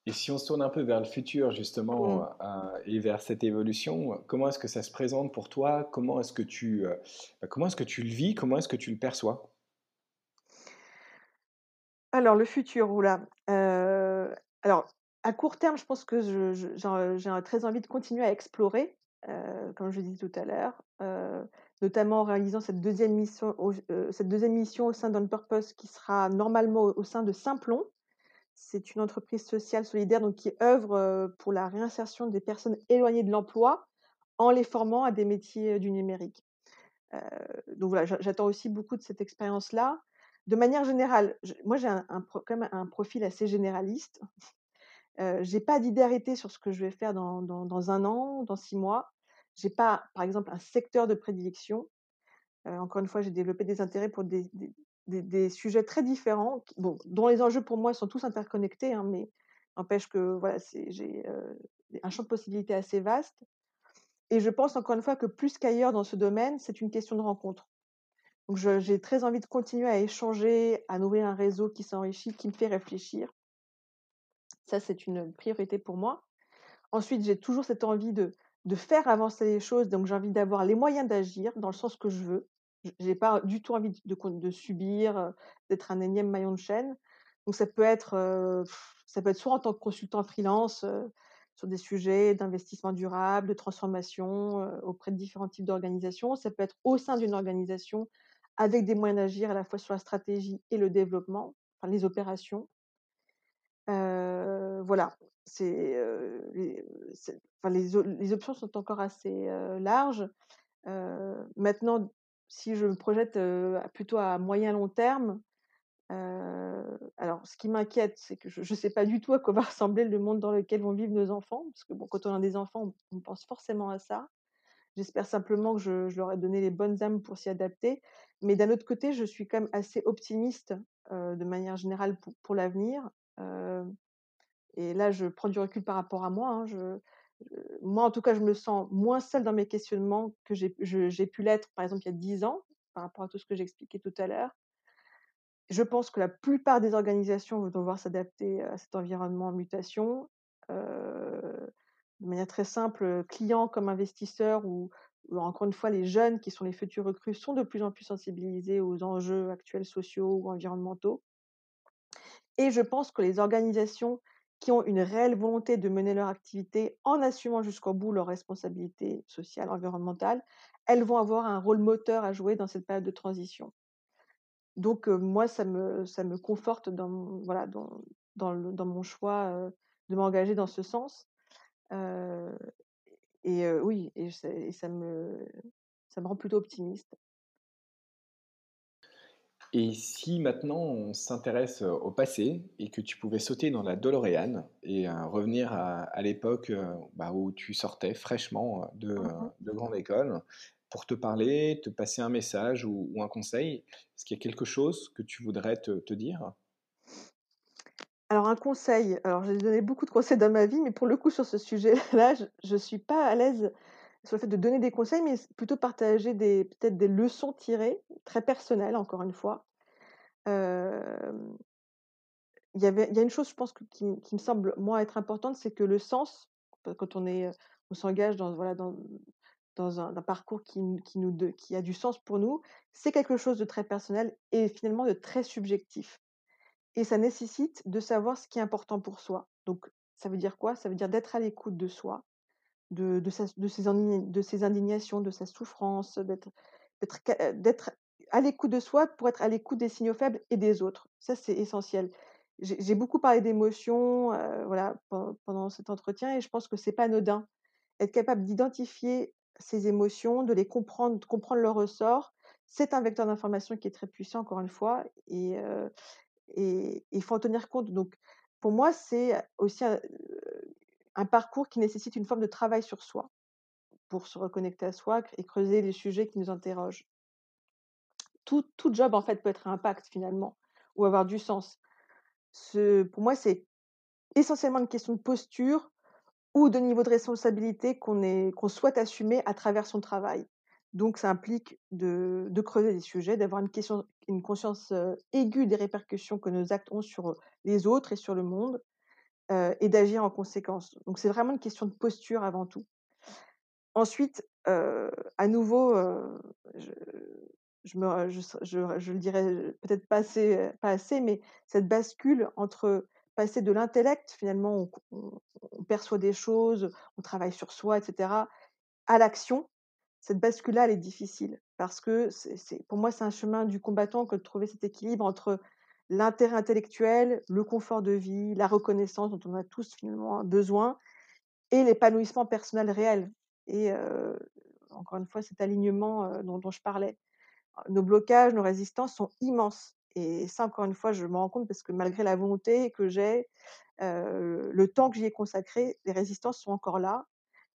Et si on se tourne un peu vers le futur justement, Mmh. heu, et vers cette évolution, comment est-ce que ça se présente pour toi? Comment est-ce que tu, heu, bah, comment est-ce que tu le vis? Comment est-ce que tu le perçois? Alors le futur, ouh là, alors à court terme, je pense que j'ai très envie de continuer à explorer, heu, comme je dit tout à l'heure, heu, notamment en réalisant cette deuxième mission au au sein d'On Purpose qui sera normalement au sein de Simplon. C'est une entreprise sociale solidaire donc qui œuvre, pour la réinsertion des personnes éloignées de l'emploi, en les formant à des métiers, du numérique. Donc voilà, j'a j'attends aussi beaucoup de cette expérience-là. De manière générale, moi j'ai un quand même un profil assez généraliste. Heu, j'ai pas d'idée arrêtée sur ce que je vais faire dans dans 1 an, dans 6 mois. J'ai pas, par exemple, un secteur de prédilection. Encore une fois, j'ai développé des intérêts pour des des sujets très différents dont les enjeux pour moi sont tous interconnectés, hein, mais n'empêche que voilà, j'ai, un champ de possibilités assez vaste et je pense encore une fois que plus qu'ailleurs dans ce domaine, c'est une question de rencontre. Donc j'ai très envie de continuer à échanger, à nourrir un réseau qui s'enrichit, qui me fait réfléchir. Ça, c'est une priorité pour moi. Ensuite, j'ai toujours cette envie de faire avancer les choses, donc j'ai envie d'avoir les moyens d'agir dans le sens que je veux. J'ai pas du tout envie de subir, d'être un énième maillon de chaîne. Donc ça peut être, ça peut être soit en tant que consultant freelance, sur des sujets d'investissement durable, de transformation, auprès de différents types d'organisations. Ça peut être au sein d'une organisation avec des moyens d'agir à la fois sur la stratégie et le développement, les opérations. Voilà, c'est, les enfin les les options sont encore assez, larges. Maintenant, si je me projette, plutôt à moyen long terme, alors ce qui m'inquiète, c'est que je ne sais pas du tout à quoi va ressembler le monde dans lequel vont vivre nos enfants, parce que bon, quand on a des enfants, on pense forcément à ça. J'espère simplement que je leur ai donné les bonnes âmes pour s'y adapter. Mais d'un autre côté, je suis quand même assez optimiste, de manière générale pour l'avenir. Et là, je prends du recul par rapport à moi, hein. Moi, en tout cas, je me sens moins seule dans mes questionnements que j'ai pu l'être, par exemple, il y a 10 ans, par rapport à tout ce que j'ai expliqué tout à l'heure. Je pense que la plupart des organisations vont devoir s'adapter à cet environnement en mutation. De manière très simple, clients comme investisseurs ou encore une fois, les jeunes qui sont les futurs recrues sont de plus en plus sensibilisés aux enjeux actuels sociaux ou environnementaux. Et je pense que les organisations qui ont une réelle volonté de mener leur activité en assumant jusqu'au bout leurs responsabilités sociales, environnementales, elles vont avoir un rôle moteur à jouer dans cette période de transition. Donc moi, ça me ça me conforte dans mon voilà, dans dans mon choix, de m'engager dans ce sens. Et oui et et ça me ça me rend plutôt optimiste. Et si maintenant on s'intéresse, au passé et que tu pouvais sauter dans la DeLorean et revenir à à l'époque, bah, où tu sortais fraîchement de, Mmh de grande école pour te parler, te passer un message ou ou un conseil, est-ce qu'il y a quelque chose que tu voudrais te te dire? Alors un conseil, alors j'ai donné beaucoup de conseils dans ma vie, mais pour le coup sur ce sujet-là, je je suis pas à l'aise sur le fait de donner des conseils, mais plutôt partager peut-être des leçons tirées, très personnelles encore une fois. Il y a une chose je pense qui me semble moi être importante, c'est que le sens, heu, quand on on s'engage dans voilà dans dans un parcours qui qui nous qui a du sens pour nous, c'est quelque chose de très personnel et finalement de très subjectif. Et ça nécessite de savoir ce qui est important pour soi. Donc ça veut dire quoi? Ça veut dire d'être à l'écoute de soi, de de ses de ses indignations, de sa souffrance, d'être d'être à l'écoute de soi pour être à l'écoute des signaux faibles et des autres. Ça, c'est essentiel. J'ai beaucoup parlé d'émotions, heu, voilà, pen pendant cet entretien et je pense que c'est pas anodin. Être capable d'identifier ses émotions, de les comprendre, de comprendre leur ressort, c'est un vecteur d'information qui est très puissant encore une fois et il faut en tenir compte. Donc pour moi, c'est aussi un, un parcours qui nécessite une forme de travail sur soi, pour se reconnecter à soi et creuser les sujets qui nous interrogent. Tout job en fait peut être à impact finalement ou avoir du sens. Pour moi, c'est essentiellement une question de posture ou de niveau de responsabilité qu'on souhaite assumer à travers son travail. Donc ça implique de creuser des sujets, d'avoir une une conscience, heu, aiguë des répercussions que nos actes ont sur, les autres et sur le monde, heu et d'agir en conséquence. Donc c'est vraiment une question de posture avant tout. Ensuite, heu, à nouveau, heu, je me je je le dirai peut-être pas assez, pas assez, mais cette bascule entre passer de l'intellect finalement, on perçoit des choses, on travaille sur soi et cetera, à l'action, cette bascule-là, elle est difficile parce que c'est pour moi, c'est un chemin du combattant que de trouver cet équilibre entre l'intérêt intellectuel, le confort de vie, la reconnaissance dont on a tous finalement besoin et l'épanouissement personnel réel et encore une fois, cet alignement, dont je parlais. Nos blocages, nos résistances sont immenses et ça, encore une fois, je m'en rends compte parce que malgré la volonté que j'ai, le temps que j'y ai consacré, les résistances sont encore là,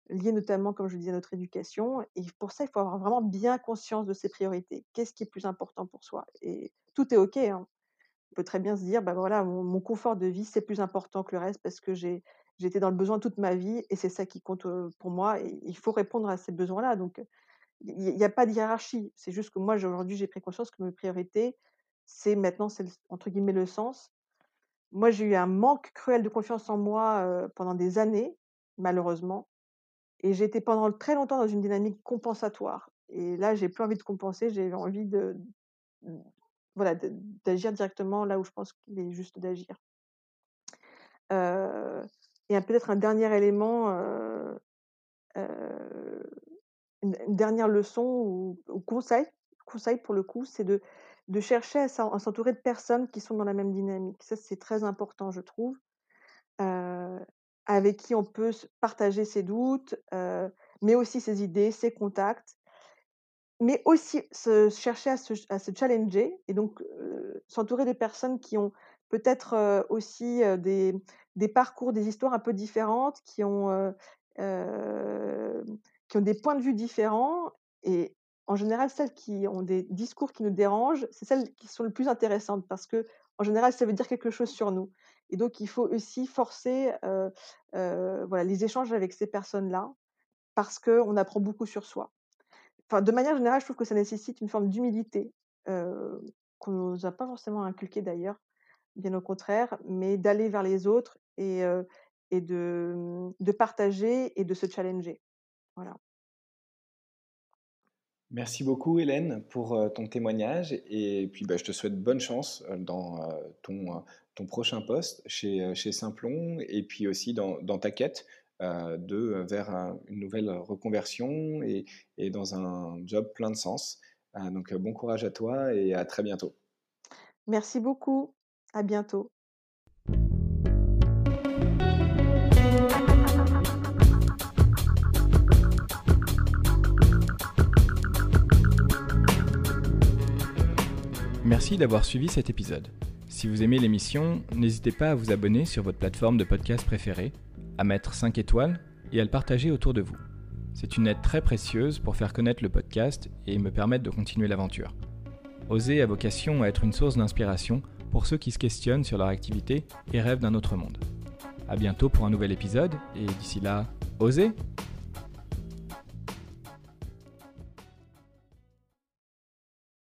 liées notamment, comme je le disais, à notre éducation et pour ça, il faut avoir vraiment bien conscience de ses priorités. Qu'est-ce qui est plus important pour soi? Et tout est OK, hein. On peut très bien se dire: «Bah, voilà, mon confort de vie, c'est plus important que le reste parce que j'ai été dans le besoin toute ma vie et c'est ça qui compte, pour moi il faut répondre à ces besoins-là». Donc, il y il y a pas de hiérarchie. C'est juste que moi, aujourd'hui, j'ai pris conscience que mes priorités, c'est maintenant, c'est entre guillemets «le sens». Moi, j'ai eu un manque cruel de confiance en moi, pendant des années, malheureusement et j'ai été pendant très longtemps dans une dynamique compensatoire et là, j'ai plus envie de compenser, j'ai envie de voilà, d'agir directement là où je pense qu'il est juste d'agir. Heu et peut-être un dernier élément, une dernière leçon ou ou conseil conseil pour le coup, c'est de de chercher à s'en à s'entourer de personnes qui sont dans la même dynamique. Ça, c'est très important, je trouve, avec qui on peut partager ses doutes, mais aussi ses idées, ses contacts Mais aussi se chercher à se challenger et donc s'entourer de personnes qui ont peut-être, aussi, des des parcours, des histoires un peu différentes, qui ont, qui ont des points de vue différents et en général, celles qui ont des discours qui nous dérangent, c'est celles qui sont les plus intéressantes parce qu'en général, ça veut dire quelque chose sur nous et donc il faut aussi forcer, voilà, les échanges avec ces personnes-là parce qu'on apprend beaucoup sur soi. Enfin, de manière générale, je trouve que ça nécessite une forme d'humilité, heu, qu'on nous a pas forcément inculquée d'ailleurs, bien au contraire, mais d'aller vers les autres et de, mmh, de partager et de se challenger. Voilà. Merci beaucoup Hélène pour, ton témoignage et puis, bah, je te souhaite bonne chance, dans, ton, prochain poste chez, chez Simplon et puis aussi dans ta quête, de, heu, vers un une nouvelle reconversion et et dans un job plein de sens. Heu, donc, bon courage à toi et à très bientôt. Merci beaucoup. À bientôt. Merci d'avoir suivi cet épisode. Si vous aimez l'émission, n'hésitez pas à vous abonner sur votre plateforme de podcast préférée, à mettre 5 étoiles et à le partager autour de vous. C'est une aide très précieuse pour faire connaître le podcast et me permettre de continuer l'aventure. Oser a vocation à être une source d'inspiration pour ceux qui se questionnent sur leur activité et rêvent d'un autre monde. A bientôt pour un nouvel épisode et d'ici là, osez